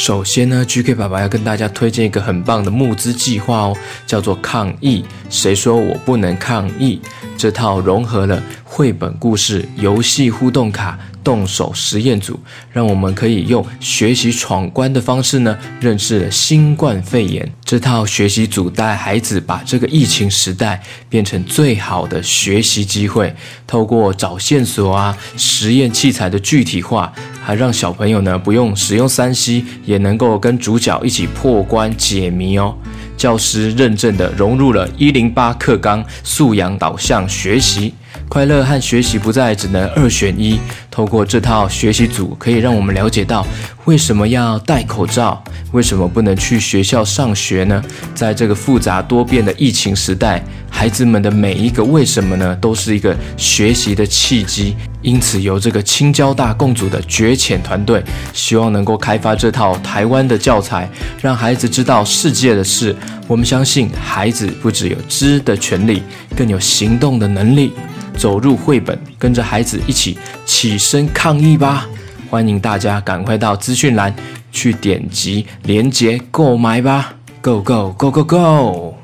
首先呢，GK 爸爸要跟大家推荐一个很棒的募资计划哦，叫做“抗议”。谁说我不能抗议？这套融合了绘本故事、游戏互动卡、动手实验组，让我们可以用学习闯关的方式呢，认识了新冠肺炎。这套学习组带孩子把这个疫情时代变成最好的学习机会，透过找线索啊、实验器材的具体化，还让小朋友呢不用使用三 C，也能够跟主角一起破关解谜哦。教师认证的融入了一零八课纲素养导向学习，快乐和学习不再只能二选一。透过这套学习组，可以让我们了解到为什么要戴口罩，为什么不能去学校上学呢？在这个复杂多变的疫情时代，孩子们的每一个为什么呢，都是一个学习的契机。因此，由这个青交大共组的觉浅团队，希望能够开发这套台湾的教材，让孩子知道世界的事。我们相信，孩子不只有知的权利，更有行动的能力。走入绘本，跟着孩子一起起身抗议吧！欢迎大家赶快到资讯栏去点击链接购买吧！Go go go go go！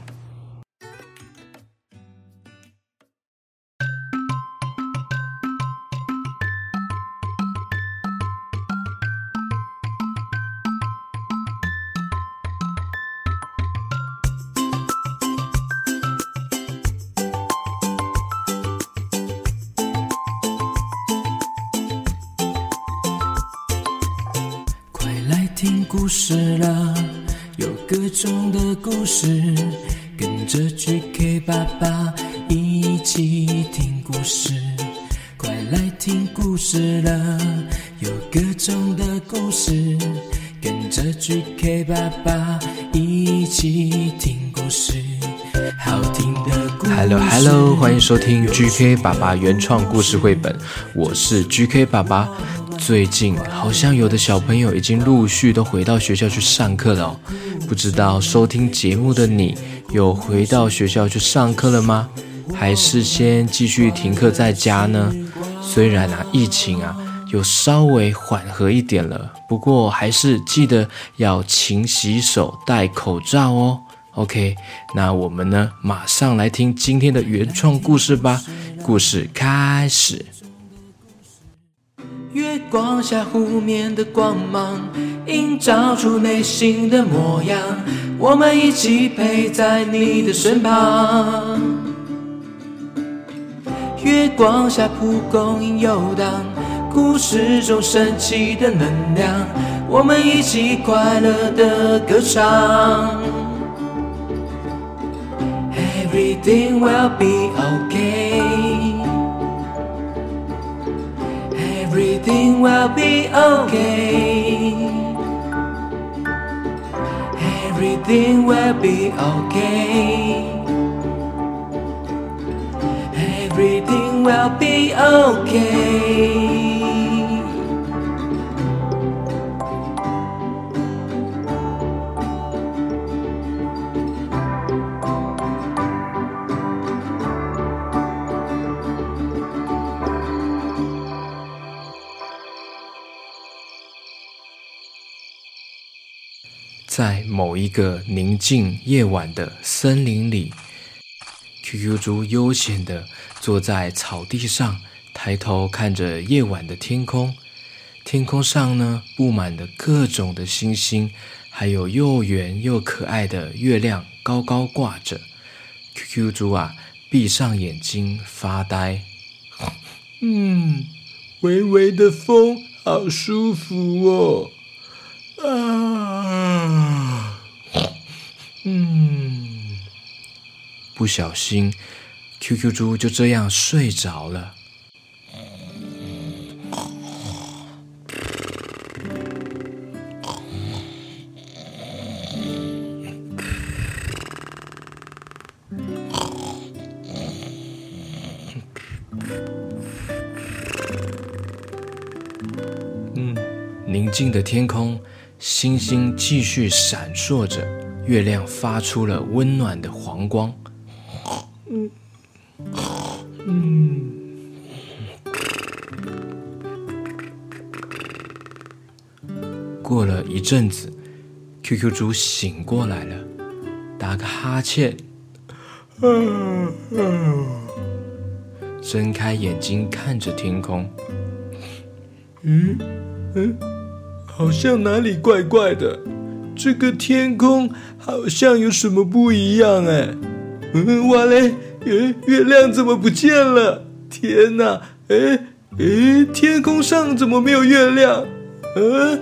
GK 爸爸原创故事绘本，我是 GK 爸爸。最近好像有的小朋友已经陆续都回到学校去上课了哦，不知道收听节目的你有回到学校去上课了吗？还是先继续停课在家呢？虽然啊疫情啊有稍微缓和一点了，不过还是记得要勤洗手、戴口罩哦。OK，那我们呢马上来听今天的原创故事吧。故事开始。月光下湖面的光芒，映照出内心的模样。我们一起陪在你的身旁。月光下蒲公英游荡，故事中神奇的能量。我们一起快乐的歌唱。Everything will be okay. Everything will be okay. Everything will be okay. Everything will be okay. 某一个宁静夜晚的森林里，QQ 猪悠闲地坐在草地上，抬头看着夜晚的天空。天空上呢，布满了各种的星星，还有又圆又可爱的月亮高高挂着。QQ 猪啊，闭上眼睛发呆。嗯，微微的风，好舒服哦。啊，嗯，不小心，QQ 猪就这样睡着了。嗯，宁静的天空。星星继续闪烁着，月亮发出了温暖的黄光。嗯。过了一阵子，QQ 猪醒过来了，打个哈欠，嗯嗯，睁开眼睛看着天空，嗯嗯，好像哪里怪怪的，这个天空好像有什么不一样哎，嗯，哇嘞，月月亮怎么不见了？天哪，哎哎，天空上怎么没有月亮？嗯，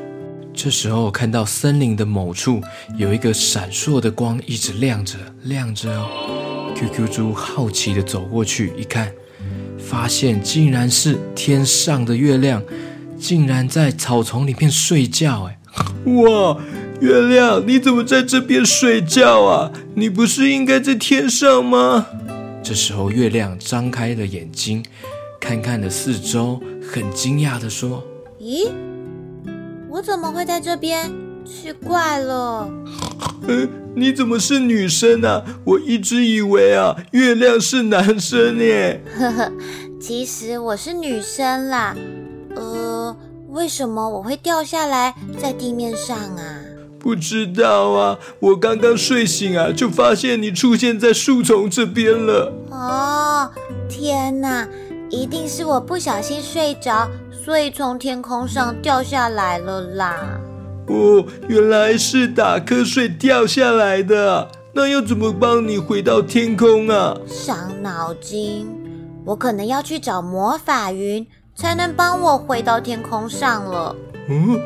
这时候看到森林的某处有一个闪烁的光，一直亮着亮着哦。QQ 猪好奇地走过去一看，发现竟然是天上的月亮，竟然在草丛里面睡觉。哎，哇，月亮你怎么在这边睡觉啊？你不是应该在天上吗？这时候月亮张开了眼睛，看看了四周，很惊讶地说：“咦？”我怎么会在这边？奇怪了。嗯，你怎么是女生啊？我一直以为啊，月亮是男生耶。呵呵，其实我是女生啦。呃，为什么我会掉下来在地面上啊？不知道啊，我刚刚睡醒啊，就发现你出现在树丛这边了。哦，天哪，一定是我不小心睡着。所以从天空上掉下来了啦！哦，原来是打瞌睡掉下来的。那要怎么帮你回到天空啊？伤脑筋，我可能要去找魔法云，才能帮我回到天空上了。嗯，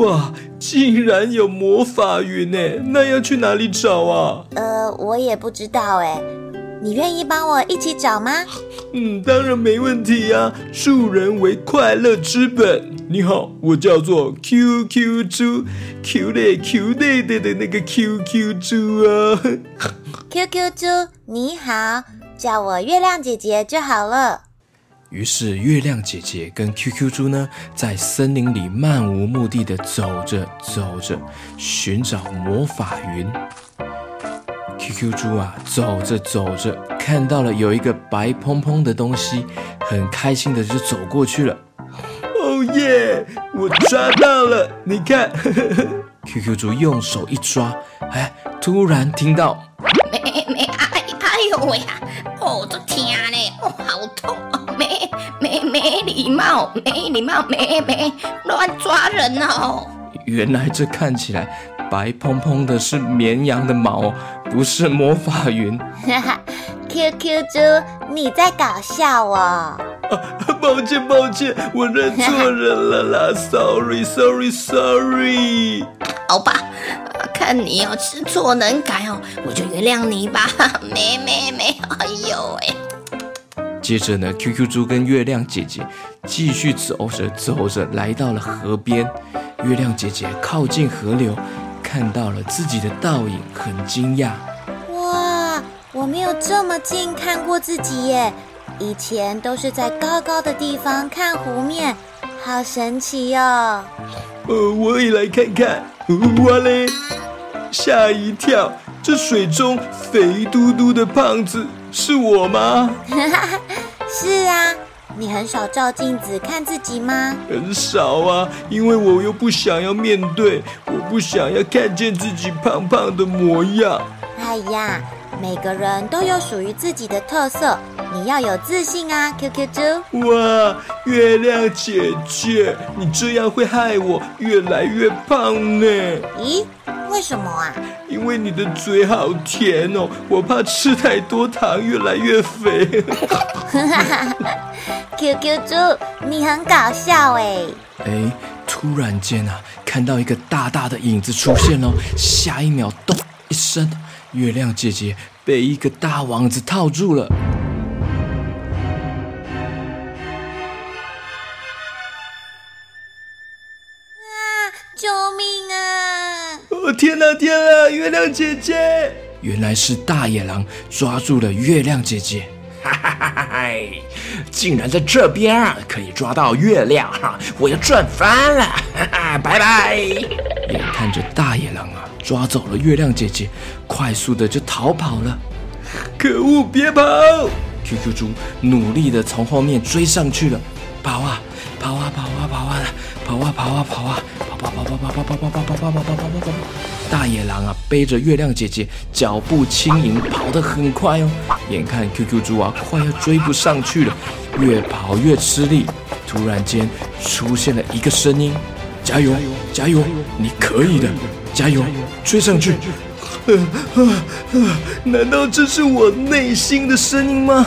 哇，竟然有魔法云呢！那要去哪里找啊？呃，我也不知道哎。你愿意帮我一起找吗？嗯，当然没问题呀。助人为快乐之本。你好，我叫做 QQ 猪，Q 嘞 Q 嘞的的那个 QQ 猪啊。QQ 猪，你好，叫我月亮姐姐就好了。于是月亮姐姐跟 QQ 猪呢，在森林里漫无目的的走着走着，寻找魔法云。QQ 猪啊，走着走着，看到了有一个白蓬蓬的东西，很开心的就走过去了。哦耶！我抓到了，你看。QQ 猪用手一抓，哎，突然听到，没 没哎哎呦喂呀！哦，这天嘞，哦，好痛哦！没没没礼貌，没礼貌，没没乱抓人哦。原来这看起来白蓬蓬的是绵羊的毛。不是魔法云，哈哈，QQ 猪，你在搞笑哦！啊，抱歉抱歉，我认错人了啦，sorry sorry sorry。好吧，看你要知错能改哦，我就原谅你吧，没没没，哎呦喂！接着呢，QQ 猪跟月亮姐姐继续走着走着，来到了河边，月亮姐姐靠近河流。看到了自己的倒影，很惊讶。哇，我没有这么近看过自己耶！以前都是在高高的地方看湖面，好神奇哟、哦。呃，我也来看看。哇嘞，吓一跳！这水中肥嘟嘟的胖子是我吗？是啊。你很少照镜子看自己吗？很少啊，因为我又不想要面对，我不想要看见自己胖胖的模样。哎呀，每个人都有属于自己的特色，你要有自信啊，QQ 猪。哇，月亮姐姐，你这样会害我越来越胖呢。咦？为什么啊？因为你的嘴好甜哦，我怕吃太多糖越来越肥。QQ 猪，你很搞笑哎！哎，突然间啊，看到一个大大的影子出现了，下一秒，咚一声，月亮姐姐被一个大网子套住了。天哪，天哪！月亮姐姐，原来是大野狼抓住了月亮姐姐。哈哈哈哈哈！竟然在这边啊，可以抓到月亮哈！我要赚翻了！哈哈，拜拜！眼看着大野狼啊，抓走了月亮姐姐，快速的就逃跑了。可恶，别跑！QQ 猪努力的从后面追上去了，跑啊跑啊跑啊跑啊，跑啊跑啊跑啊，跑啊跑啊跑跑跑跑跑跑跑跑跑跑跑跑跑跑跑。大野狼啊，背着月亮姐姐，脚步轻盈，跑得很快哦。眼看 QQ 猪啊，快要追不上去了，越跑越吃力。突然间出现了一个声音：“加油，加油，你可以的，加油，追上去！”，难道这是我内心的声音吗？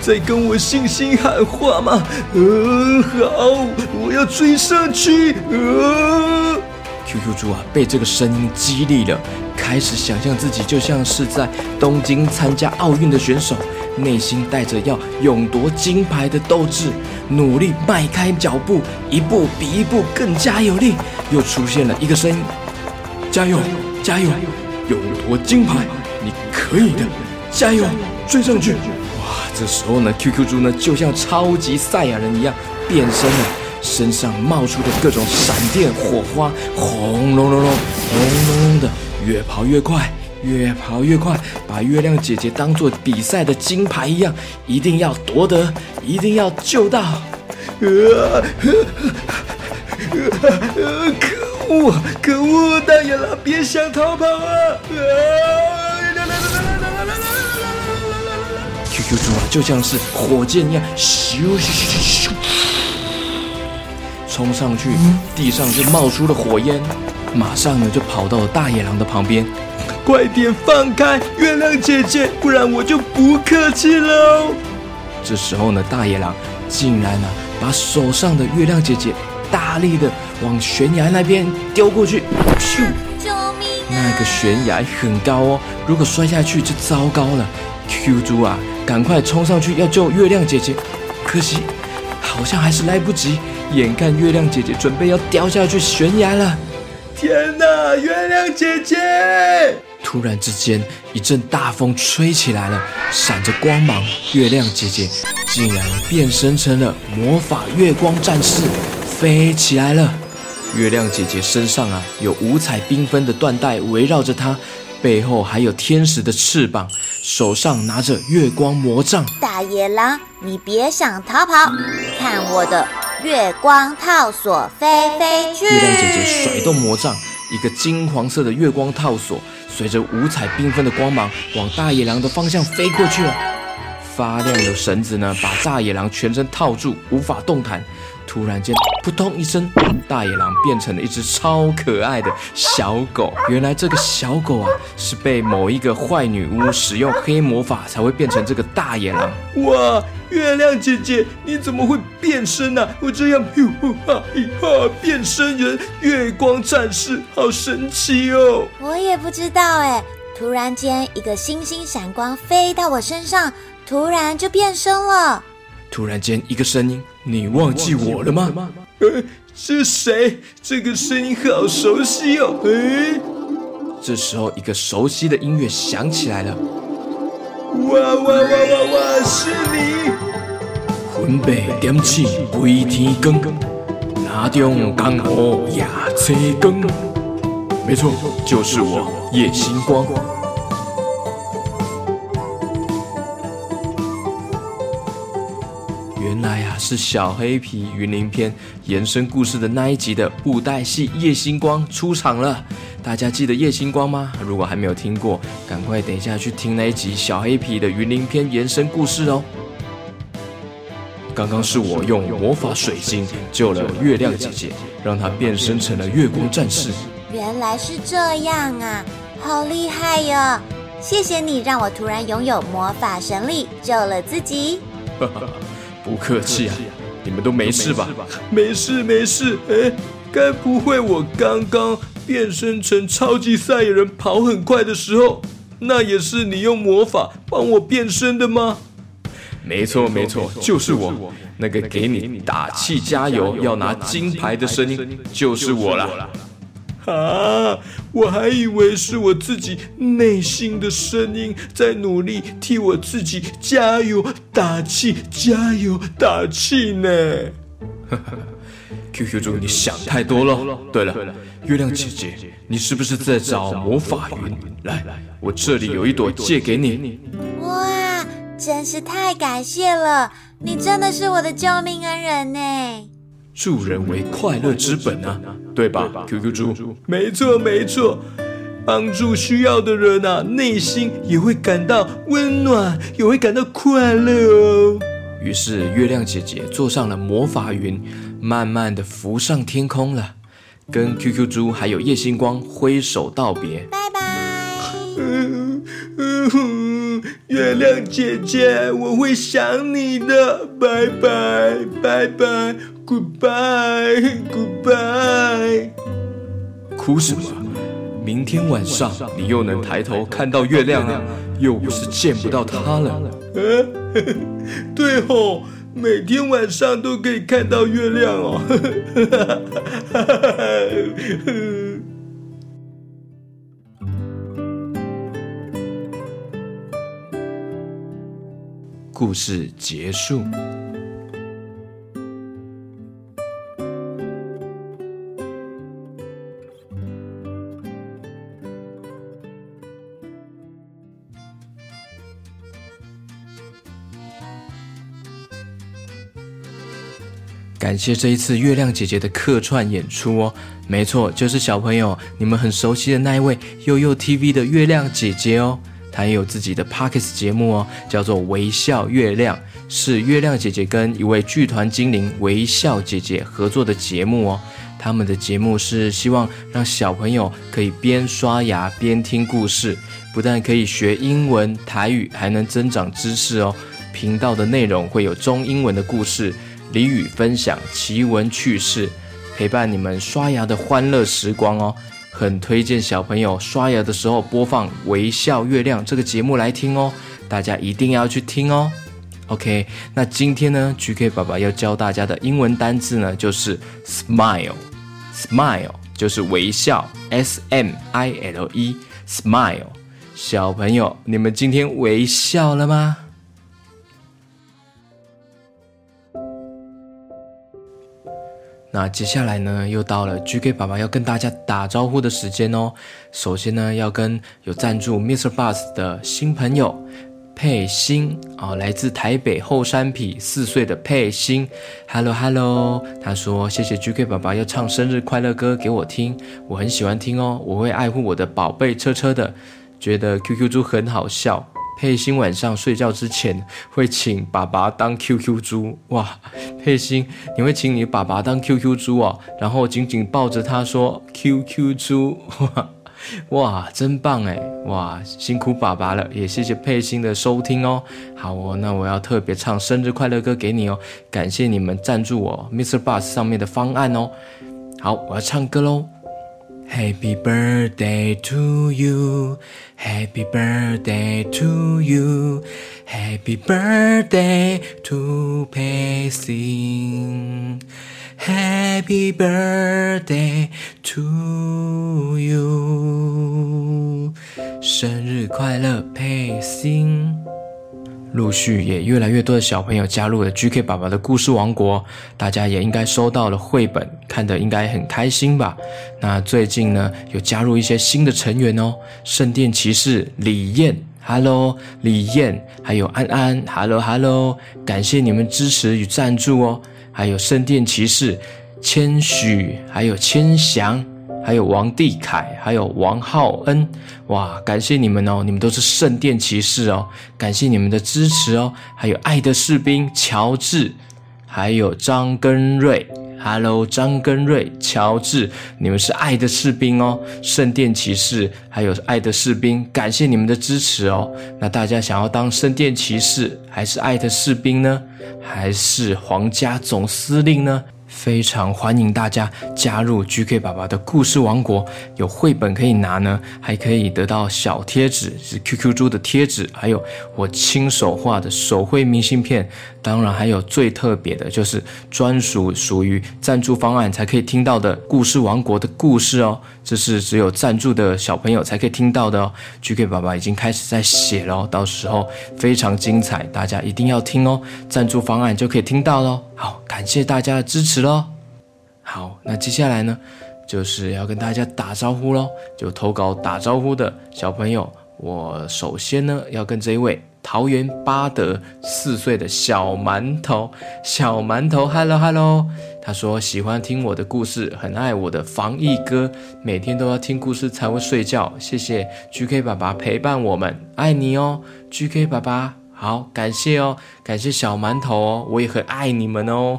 在跟我信心喊话吗？呃，好，我要追上去！呃，QQ 猪啊，被这个声音激励了，开始想象自己就像是在东京参加奥运的选手，内心带着要勇夺金牌的斗志，努力迈开脚步，一步比一步更加有力。又出现了一个声音：加油，加油！加油勇夺金牌，你可以的，加油，追上去！这时候呢，QQ 猪呢就像超级赛亚人一样变身了，身上冒出的各种闪电火花，轰隆隆隆，轰隆隆的，越跑越快，越跑越快，把月亮姐姐当做比赛的金牌一样，一定要夺得，一定要救到！啊，可。恶！可恶！大野狼，别想逃跑啊！QQ 猪啊，就像是火箭一样，咻咻咻咻咻，冲上去，地上就冒出了火焰，马上呢就跑到了大野狼的旁边。快点放开月亮姐姐，不然我就不客气喽。这时候呢，大野狼竟然呢、啊、把手上的月亮姐姐。大力的往悬崖那边丢过去，咻！救命啊！那个悬崖很高哦，如果摔下去就糟糕了。QQ 猪啊，赶快冲上去要救月亮姐姐，可惜好像还是来不及。眼看月亮姐姐准备要掉下去悬崖了，天哪！月亮姐姐！突然之间，一阵大风吹起来了，闪着光芒，月亮姐姐竟然变身成了魔法月光战士。飞起来了，月亮姐姐身上啊有五彩缤纷的缎带围绕着她，背后还有天使的翅膀，手上拿着月光魔杖。大野狼，你别想逃跑，看我的月光套索飞飞去！月亮姐姐甩动魔杖，一个金黄色的月光套索随着五彩缤纷的光芒往大野狼的方向飞过去了。发亮的绳子呢，把大野狼全身套住，无法动弹。突然间，扑通一声，大野狼变成了一只超可爱的小狗。原来这个小狗啊，是被某一个坏女巫使用黑魔法才会变成这个大野狼。哇，月亮姐姐，你怎么会变身呢、啊？我这样，哟哈哈，变身人，月光战士，好神奇哦！我也不知道哎，突然间一个星星闪光飞到我身上，突然就变身了。突然间，一个声音：“你忘记我了吗？”呃，是谁？这个声音好熟悉哦！哎，这时候，一个熟悉的音乐响起来了。哇哇哇哇哇！是你！魂被点起飞天光，那中刚好夜车光。没错，就是我，夜星光。是小黑皮云林篇延伸故事的那一集的布袋戏夜星光出场了。大家记得夜星光吗？如果还没有听过，赶快等一下去听那一集小黑皮的云林篇延伸故事哦。刚刚是我用魔法水晶救了月亮姐姐，让她变身成了月光战士。原来是这样啊，好厉害哟！谢谢你让我突然拥有魔法神力，救了自己。不客气啊，你们都没事吧？没事没事。哎，该不会我刚刚变身成超级赛亚人跑很快的时候，那也是你用魔法帮我变身的吗？没错没错，就是我。那个给你打气加油要拿金牌的声音，就是我了。啊！我还以为是我自己内心的声音在努力替我自己加油打气，加油打气呢。QQ 猪，你想太多了。对了，月亮姐姐，你是不是在找魔法云？来，我这里有一朵借给你。哇，真是太感谢了！你真的是我的救命恩人呢。助人为快乐之本啊，对吧？QQ 猪，没错没错，帮助需要的人啊，内心也会感到温暖，也会感到快乐哦。于是月亮姐姐坐上了魔法云，慢慢的浮上天空了，跟 QQ 猪还有叶星光挥手道别，拜拜。嗯嗯，月亮姐姐，我会想你的，拜拜拜拜，Goodbye Goodbye。哭什么？明天晚上你又能抬头看到月亮了，又不是见不到它了。对吼，每天晚上都可以看到月亮哦。故事结束。感谢这一次月亮姐姐的客串演出哦，没错，就是小朋友你们很熟悉的那一位幼幼 TV 的月亮姐姐哦，她也有自己的 Podcast 节目哦，叫做微笑月亮，是月亮姐姐跟一位剧团精灵微笑姐姐合作的节目哦。他们的节目是希望让小朋友可以边刷牙边听故事，不但可以学英文、台语，还能增长知识哦。频道的内容会有中英文的故事。俚语分享、奇闻趣事，陪伴你们刷牙的欢乐时光哦，很推荐小朋友刷牙的时候播放《微笑月亮》这个节目来听哦，大家一定要去听哦。OK，那今天呢，GK 爸爸要教大家的英文单字呢，就是 smile，smile 就是微笑，S M I L E，smile。小朋友，你们今天微笑了吗？那接下来呢，又到了 GK 爸爸要跟大家打招呼的时间哦。首先呢，要跟有赞助 Mr. Bus 的新朋友佩欣啊、哦，来自台北后山匹四岁的佩欣，Hello Hello，他说谢谢 GK 爸爸要唱生日快乐歌给我听，我很喜欢听哦，我会爱护我的宝贝车车的，觉得 QQ 猪很好笑。佩欣晚上睡觉之前会请爸爸当 QQ 猪哇，佩欣你会请你爸爸当 QQ 猪哦，然后紧紧抱着他说 QQ 猪哇哇真棒哎哇辛苦爸爸了，也谢谢佩欣的收听哦。好哦，那我要特别唱生日快乐歌给你哦，感谢你们赞助我 Mr. Bus 上面的方案哦。好，我要唱歌喽。Happy birthday to you, Happy birthday to you, Happy birthday to 佩欣，Happy birthday to you，生日快乐，佩欣。 陆续也越来越多的小朋友加入了 GK 爸爸的故事王国，大家也应该收到了绘本，看得应该很开心吧？那最近呢，有加入一些新的成员哦，圣殿骑士李燕，Hello，李燕，还有安安，Hello Hello，感谢你们支持与赞助哦，还有圣殿骑士千许，还有千祥。还有王帝凯，还有王浩恩，哇！感谢你们哦，你们都是圣殿骑士哦，感谢你们的支持哦。还有爱的士兵乔治，还有张根瑞，Hello，张根瑞，乔治，你们是爱的士兵哦，圣殿骑士，还有爱的士兵，感谢你们的支持哦。那大家想要当圣殿骑士，还是爱的士兵呢？还是皇家总司令呢？非常欢迎大家加入 GK 爸爸的故事王国，有绘本可以拿呢，还可以得到小贴纸，是 QQ 猪的贴纸，还有我亲手画的手绘明信片。当然，还有最特别的就是专属属于赞助方案才可以听到的故事王国的故事哦，这是只有赞助的小朋友才可以听到的哦。GK 爸爸已经开始在写了哦，到时候非常精彩，大家一定要听哦。赞助方案就可以听到喽。好，感谢大家的支持喽。好，那接下来呢，就是要跟大家打招呼喽。就投稿打招呼的小朋友，我首先呢要跟这位桃园八德四岁的小馒头，小馒头，Hello Hello，他说喜欢听我的故事，很爱我的防疫歌，每天都要听故事才会睡觉。谢谢 GK 爸爸陪伴我们，爱你哦，GK 爸爸，好，感谢哦，感谢小馒头哦，我也很爱你们哦。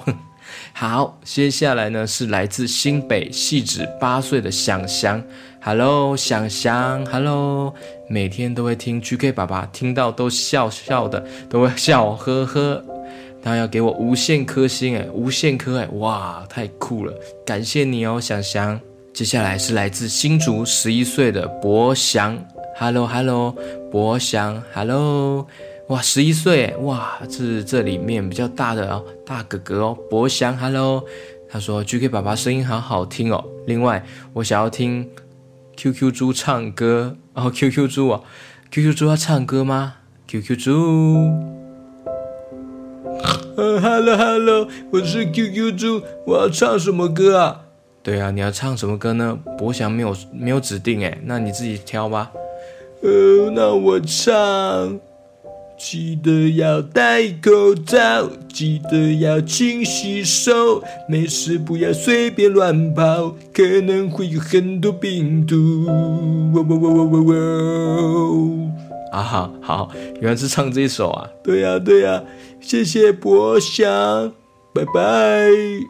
好，接下来呢是来自新北汐止八岁的想翔，Hello，想翔，Hello，每天都会听 GK 爸爸，听到都笑笑的，都会笑呵呵。他要给我无限颗星，哎，无限颗，哎，哇，太酷了，感谢你哦，想翔。接下来是来自新竹十一岁的博翔，Hello，Hello，博翔，Hello。哇，十一岁，哇，这是这里面比较大的哦，大哥哥哦，博翔，Hello，他说 GK 爸爸声音好好听哦。另外，我想要听 QQ 猪唱歌哦，QQ 猪哦，QQ 猪要唱歌吗？QQ 猪，呃，Hello Hello，我是 QQ 猪，我要唱什么歌啊？对啊，你要唱什么歌呢？博翔没有没有指定诶，那你自己挑吧。呃，那我唱。记得要戴口罩，记得要勤洗手，没事不要随便乱跑，可能会有很多病毒。哇哇哇哇哇哇！啊，好，好，原来是唱这一首啊！对呀，对呀，谢谢博翔。拜拜！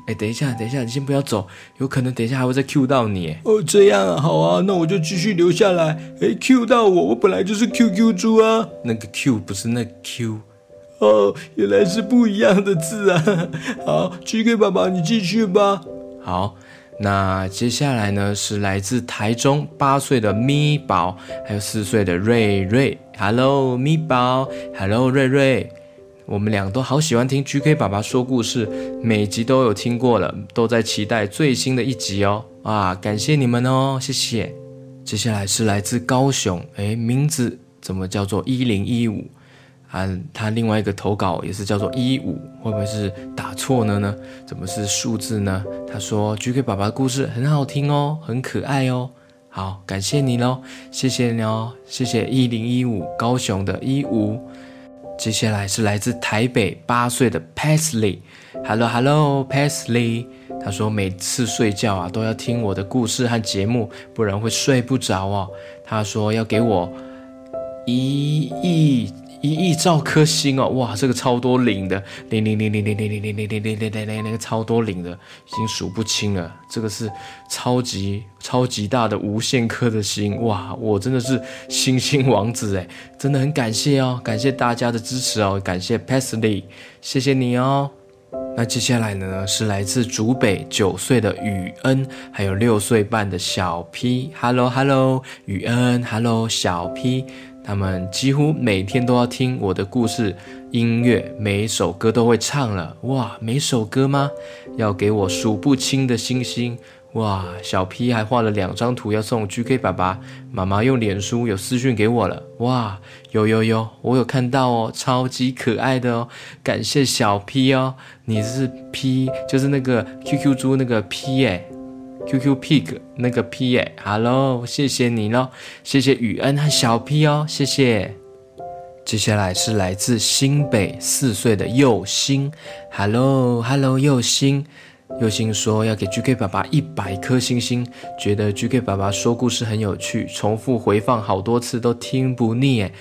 哎，等一下，等一下，你先不要走，有可能等一下还会再 Q 到你。哦，这样啊，好啊，那我就继续留下来。哎，Q 到我，我本来就是 QQ 猪啊。那个 Q 不是那 Q。哦，原来是不一样的字啊。好，GK 爸爸，你继续吧。好，那接下来呢是来自台中八岁的咪宝，还有四岁的瑞瑞。Hello，咪宝。Hello，瑞瑞。我们俩都好喜欢听 GK 爸爸说故事，每集都有听过了，都在期待最新的一集哦。啊，感谢你们哦，谢谢。接下来是来自高雄，诶，名字怎么叫做一零一五啊？他另外一个投稿也是叫做一五，会不会是打错了呢？怎么是数字呢？他说 GK 爸爸的故事很好听哦，很可爱哦。好，感谢你喽，谢谢你哦，谢谢一零一五高雄的一五。接下来是来自台北八岁的 Pasley，Hello Hello Pasley，他说每次睡觉啊都要听我的故事和节目，不然会睡不着哦。他说要给我一亿。一亿兆颗星哦，哇，这个超多零的，零零零零零零零零零零零零零，那个超多零的，已经数不清了。这个是超级超级大的无限颗的星，哇，我真的是星星王子诶，真的很感谢哦，感谢大家的支持哦，感谢 Pasley，谢谢你哦。那接下来呢是来自竹北九岁的雨恩，还有六岁半的小 P，Hello Hello，雨恩，Hello 小 P。他们几乎每天都要听我的故事音乐，每一首歌都会唱了。哇，每首歌吗？要给我数不清的星星。哇，小 P 还画了两张图要送 GK 爸爸。妈妈用脸书有私讯给我了。哇，有有有，我有看到哦，超级可爱的哦。感谢小 P 哦，你是 P，就是那个 QQ 猪那个 P 哎。QQ Pig 那个 P 哎，Hello，谢谢你喽，谢谢雨恩和小 P 哦，谢谢。接下来是来自新北四岁的佑星，Hello，Hello，佑星，佑星说要给 GK 爸爸一百颗星星，觉得 GK 爸爸说故事很有趣，重复回放好多次都听不腻哎，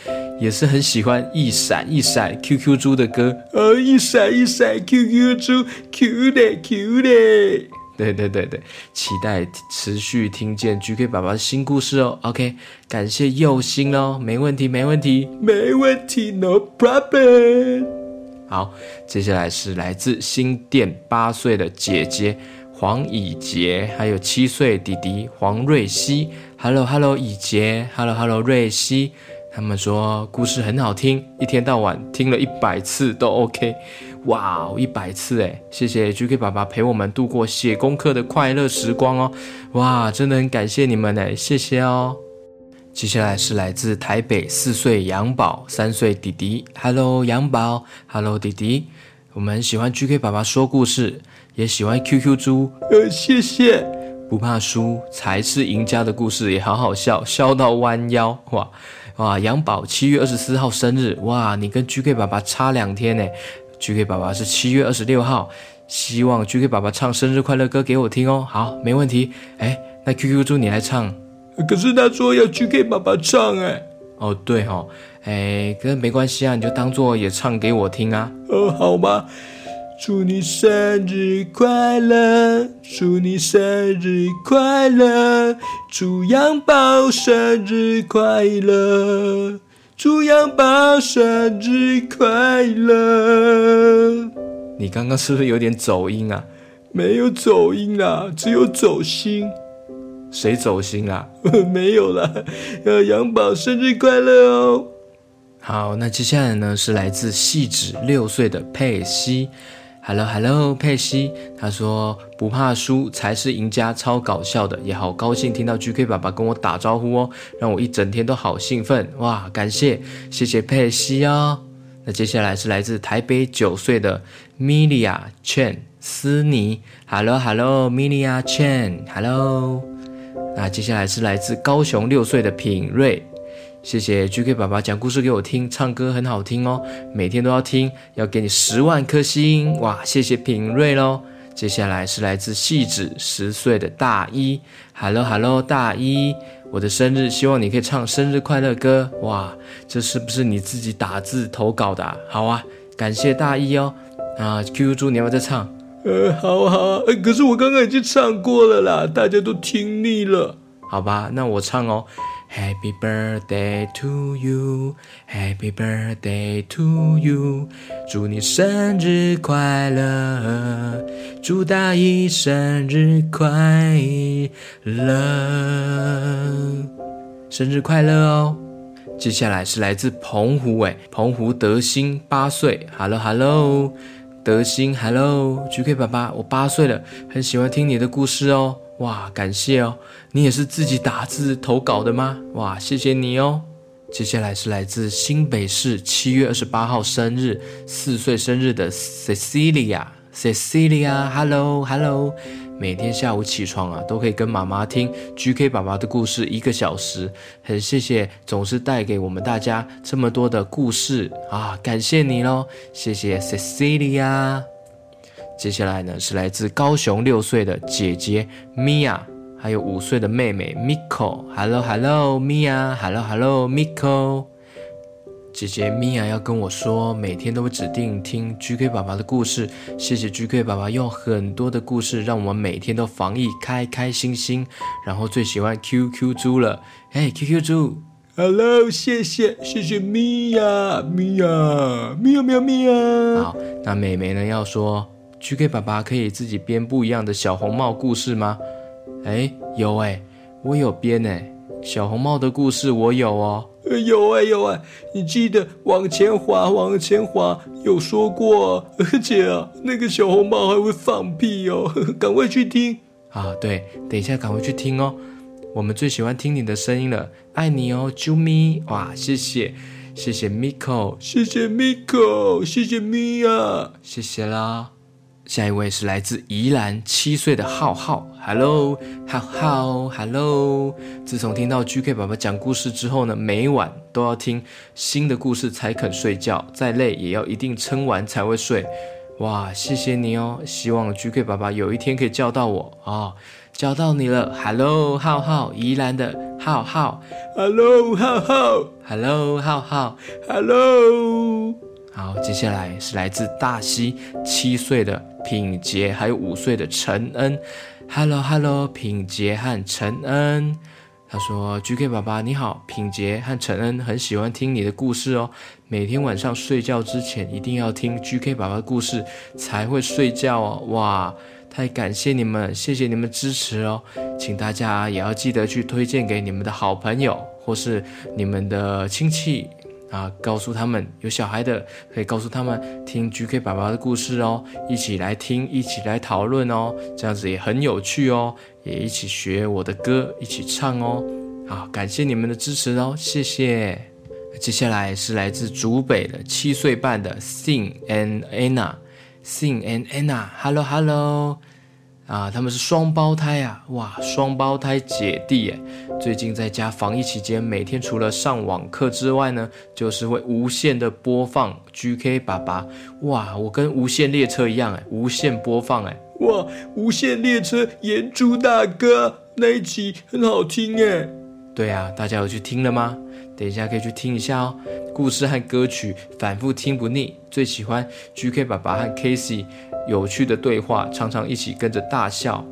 也是很喜欢一闪一闪 QQ 猪的歌，哦，一闪一闪 QQ 猪，Q 的 Q 的。对对对对，期待持续听见 GK 爸爸的新故事哦。OK，感谢佑星哦，没问题没问题没问题，No problem。好，接下来是来自新店八岁的姐姐黄以杰，还有七岁弟弟黄瑞希。Hello Hello，以杰，Hello Hello，瑞希。他们说故事很好听，一天到晚听了一百次都 OK。哇，一百次哎！谢谢 GK 爸爸陪我们度过写功课的快乐时光哦。哇，真的很感谢你们哎，谢谢哦。接下来是来自台北四岁杨宝，三岁弟弟。Hello，杨宝。Hello，弟弟。我们喜欢 GK 爸爸说故事，也喜欢 QQ 猪。呃，谢谢。不怕输才是赢家的故事也好好笑，笑到弯腰哇！哇，杨宝七月二十四号生日，哇，你跟 GK 爸爸差两天呢。GK 爸爸是七月二十六号，希望 GK 爸爸唱生日快乐歌给我听哦。好，没问题。哎，那 QQ 猪你来唱。可是他说要 GK 爸爸唱哎。哦，对哦，哎，可是没关系啊，你就当做也唱给我听啊。哦，好吧。祝你生日快乐，祝你生日快乐，祝杨宝生日快乐，祝杨宝生日快乐。你刚刚是不是有点走音啊？没有走音啊，只有走心。谁走心啦？没有啦，要杨宝生日快乐哦。好，那接下来呢是来自汐止六岁的佩西。Hello，Hello，佩西，他说不怕输才是赢家，超搞笑的，也好高兴听到 GK 爸爸跟我打招呼哦，让我一整天都好兴奋哇！感谢，谢谢佩西哦。那接下来是来自台北九岁的 Milia Chen 斯尼，Hello，Hello，Milia Chen，Hello。那接下来是来自高雄六岁的品瑞。谢谢 GK 爸爸讲故事给我听，唱歌很好听哦，每天都要听，要给你十万颗星哇！谢谢品瑞喽。接下来是来自汐止十岁的大一，Hello Hello 大一，我的生日，希望你可以唱生日快乐歌哇！这是不是你自己打字投稿的啊？好啊，感谢大一哦。啊，QQ 猪，你要不要再唱？呃，好啊好啊，可是我刚刚已经唱过了啦，大家都听腻了。好吧，那我唱哦。Happy birthday to you, Happy birthday to you，祝你生日快乐，祝大姨生日快乐，生日快乐哦！接下来是来自澎湖，诶，澎湖德兴八岁，Hello Hello，德兴 Hello，GK 爸爸，我八岁了，很喜欢听你的故事哦。哇，感谢哦！你也是自己打字投稿的吗？哇，谢谢你哦！接下来是来自新北市七月二十八号生日四岁生日的 Cecilia，Cecilia，Hello Hello，每天下午起床啊，都可以跟妈妈听 GK 爸爸的故事一个小时，很谢谢总是带给我们大家这么多的故事啊，感谢你喽，谢谢 Cecilia。接下来呢，是来自高雄六岁的姐姐 Mia，还有五岁的妹妹 Miko。Hello Hello Mia Hello Miko。姐姐 Mia 要跟我说，每天都会指定听 GK 爸爸的故事。谢谢 GK 爸爸用很多的故事，让我们每天都防疫开开心心。然后最喜欢 QQ 猪了，哎 QQ 猪，Hello，谢谢谢谢 Mia Mia Mia Mia Mia。好，那妹妹呢要说。GK 爸爸可以自己编不一样的小红帽故事吗？哎，有哎，我有编哎，小红帽的故事我有哦。有哎有哎，你记得往前滑往前滑，有说过，而且啊，那个小红帽还会放屁哦，赶快去听啊！对，等一下赶快去听哦。我们最喜欢听你的声音了，爱你哦，啾咪！哇，谢谢谢谢 Miko，谢谢 Miko，谢谢 Mia，谢谢啦。下一位是来自宜兰七岁的浩浩，Hello，浩浩，Hello。自从听到 GK 爸爸讲故事之后呢，每晚都要听新的故事才肯睡觉，再累也要一定撑完才会睡。哇，谢谢你哦！希望 GK 爸爸有一天可以叫到我啊、哦，叫到你了，Hello，浩浩，宜兰的浩浩，Hello，浩浩，Hello，浩浩，Hello。好，接下来是来自大溪七岁的品杰，还有五岁的陈恩。Hello，Hello，品杰和陈恩。他说：“GK 爸爸你好，品杰和陈恩很喜欢听你的故事哦，每天晚上睡觉之前一定要听 GK 爸爸的故事才会睡觉哦。哇，太感谢你们，谢谢你们支持哦，请大家也要记得去推荐给你们的好朋友或是你们的亲戚。”啊，告诉他们有小孩的可以告诉他们听 GK 爸爸的故事哦，一起来听，一起来讨论哦，这样子也很有趣哦，也一起学我的歌，一起唱哦。好，感谢你们的支持哦，谢谢。接下来是来自竹北的七岁半的 Sing and Anna，Sing and Anna，Hello Hello。啊，他们是双胞胎啊，哇，双胞胎姐弟哎，最近在家防疫期间，每天除了上网课之外呢，就是会无限的播放 GK 爸爸，哇，我跟无限列车一样哎，无限播放哎，哇，无限列车炎猪大哥那一集很好听哎，对啊，大家有去听了吗？等一下可以去听一下哦，故事和歌曲反复听不腻，最喜欢 GK 爸爸和 Casey 有趣的对话，常常一起跟着大笑。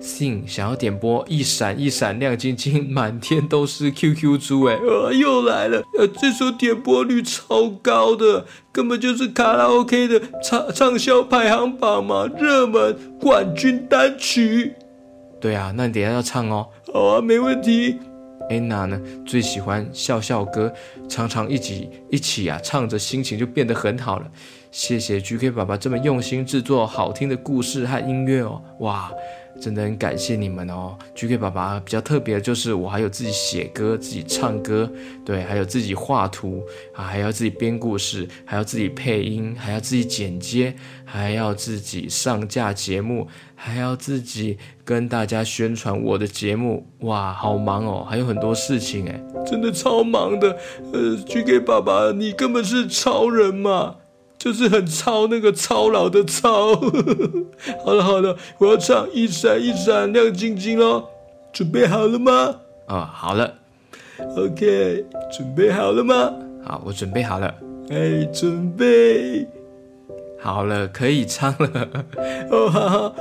Sing 想要点播一闪一闪亮晶晶，满天都是 QQ 猪，哎，呃，又来了，呃，这首点播率超高的，根本就是卡拉 OK 的畅畅销排行榜嘛，热门冠军单曲。对啊，那你等一下要唱哦。好啊，没问题。安娜呢，最喜欢笑笑歌，常常一起一起啊唱着，心情就变得很好了。谢谢 GK 爸爸这么用心制作好听的故事和音乐哦，哇！真的很感谢你们哦，GK 爸爸比较特别的就是我还有自己写歌、自己唱歌，对，还有自己画图啊，还要自己编故事，还要自己配音，还要自己剪接，还要自己上架节目，还要自己跟大家宣传我的节目，哇，好忙哦，还有很多事情哎，真的超忙的。呃，GK 爸爸，你根本是超人嘛！就是很操那个操劳的操，好了好了，我要唱一闪一闪亮晶晶喽，准备好了吗？啊、哦，好了，OK，准备好了吗？好，我准备好了。哎，准备好了，可以唱了。哦，好好，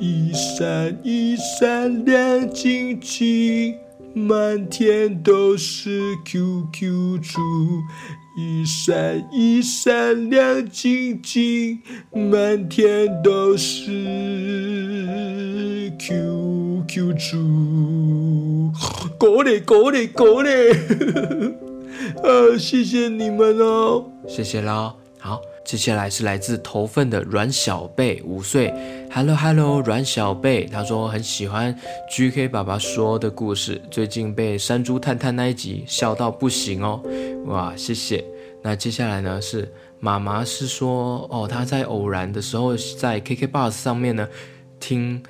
一闪一闪亮晶晶，满天都是 QQ 猪。一闪一闪亮晶晶，满天都是 QQ 猪。过来过来过来，啊，谢谢你们哦，谢谢啦。好，接下来是来自头份的阮小贝，五岁。Hello Hello，阮小贝，他说很喜欢 GK 爸爸说的故事，最近被山猪探探那一集笑到不行哦。哇，谢谢。那接下来呢是妈妈是说哦，她在偶然的时候在 KKBOX 上面呢听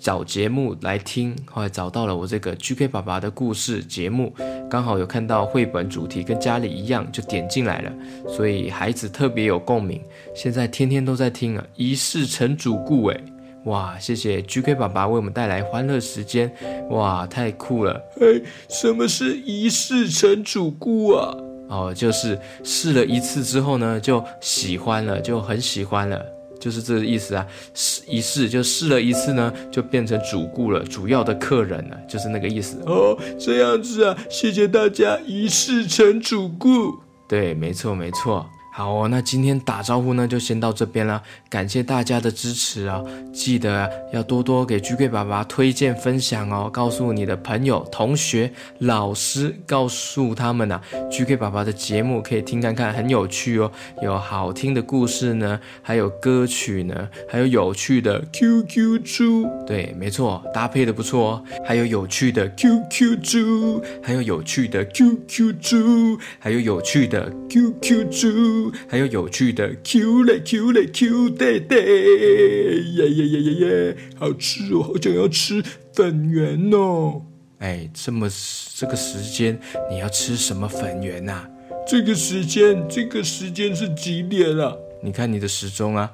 找节目来听，后来找到了我这个 GK 爸爸的故事节目，刚好有看到绘本主题跟家里一样，就点进来了，所以孩子特别有共鸣，现在天天都在听啊，一世成主顾哎，哇，谢谢 GK 爸爸为我们带来欢乐时间，哇，太酷了，哎，什么是一世成主顾啊？哦，就是试了一次之后呢，就喜欢了，就很喜欢了，就是这个意思啊。试一试就试了一次呢，就变成主顾了，主要的客人了，就是那个意思。哦，这样子啊，谢谢大家，一试成主顾。对，没错，没错。好哦，那今天打招呼呢，就先到这边了。感谢大家的支持啊、哦！记得要多多给 GK 爸爸推荐分享哦，告诉你的朋友、同学、老师，告诉他们啊，GK 爸爸的节目可以听看看，很有趣哦，有好听的故事呢，还有歌曲呢，还有有趣的 QQ 猪，对，没错，搭配的不错哦，还有有趣的 QQ 猪，还有有趣的 QQ 猪，还有有趣的 QQ 猪。还有有趣的 Q 嘞 Q 嘞 Q 弟弟，耶耶耶耶耶，好吃哦，好想要吃粉圆哦。哎，这么这个时间你要吃什么粉圆呐？这个时间，这个时间是几点啊？你看你的时钟啊。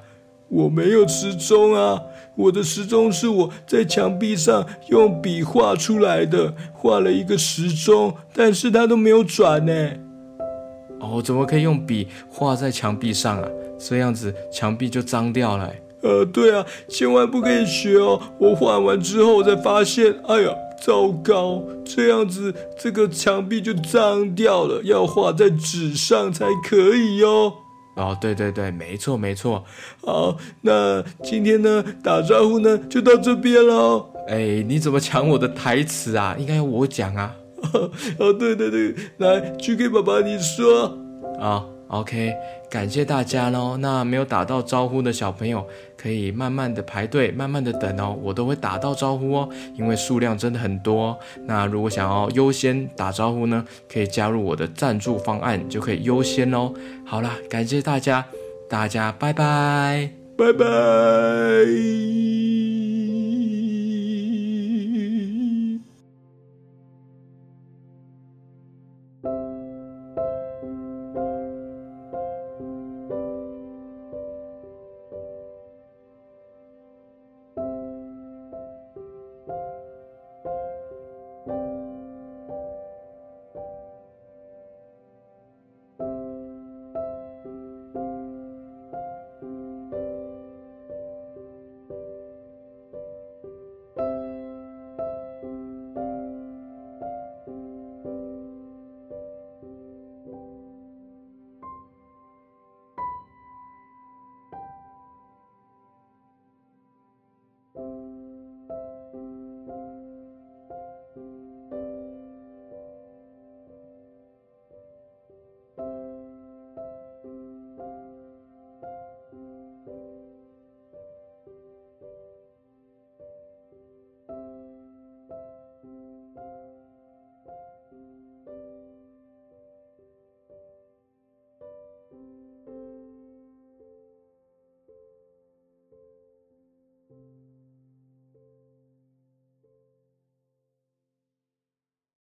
我没有时钟啊，我的时钟是我在墙壁上用笔画出来的，画了一个时钟，但是它都没有转呢。哦，怎么可以用笔画在墙壁上啊？这样子墙壁就脏掉了。呃，对啊，千万不可以学哦。我画完之后我才发现，哎呀，糟糕，这样子这个墙壁就脏掉了，要画在纸上才可以哦。哦，对对对，没错没错。好，那今天呢，打招呼呢就到这边喽。哎，你怎么抢我的台词啊？应该要我讲啊。哦，对对对，来，GK 爸爸，你说啊、oh,，OK，感谢大家喽。那没有打到招呼的小朋友，可以慢慢的排队，慢慢的等哦，我都会打到招呼哦，因为数量真的很多。那如果想要优先打招呼呢，可以加入我的赞助方案，就可以优先哦。好啦，感谢大家，大家拜拜，拜拜。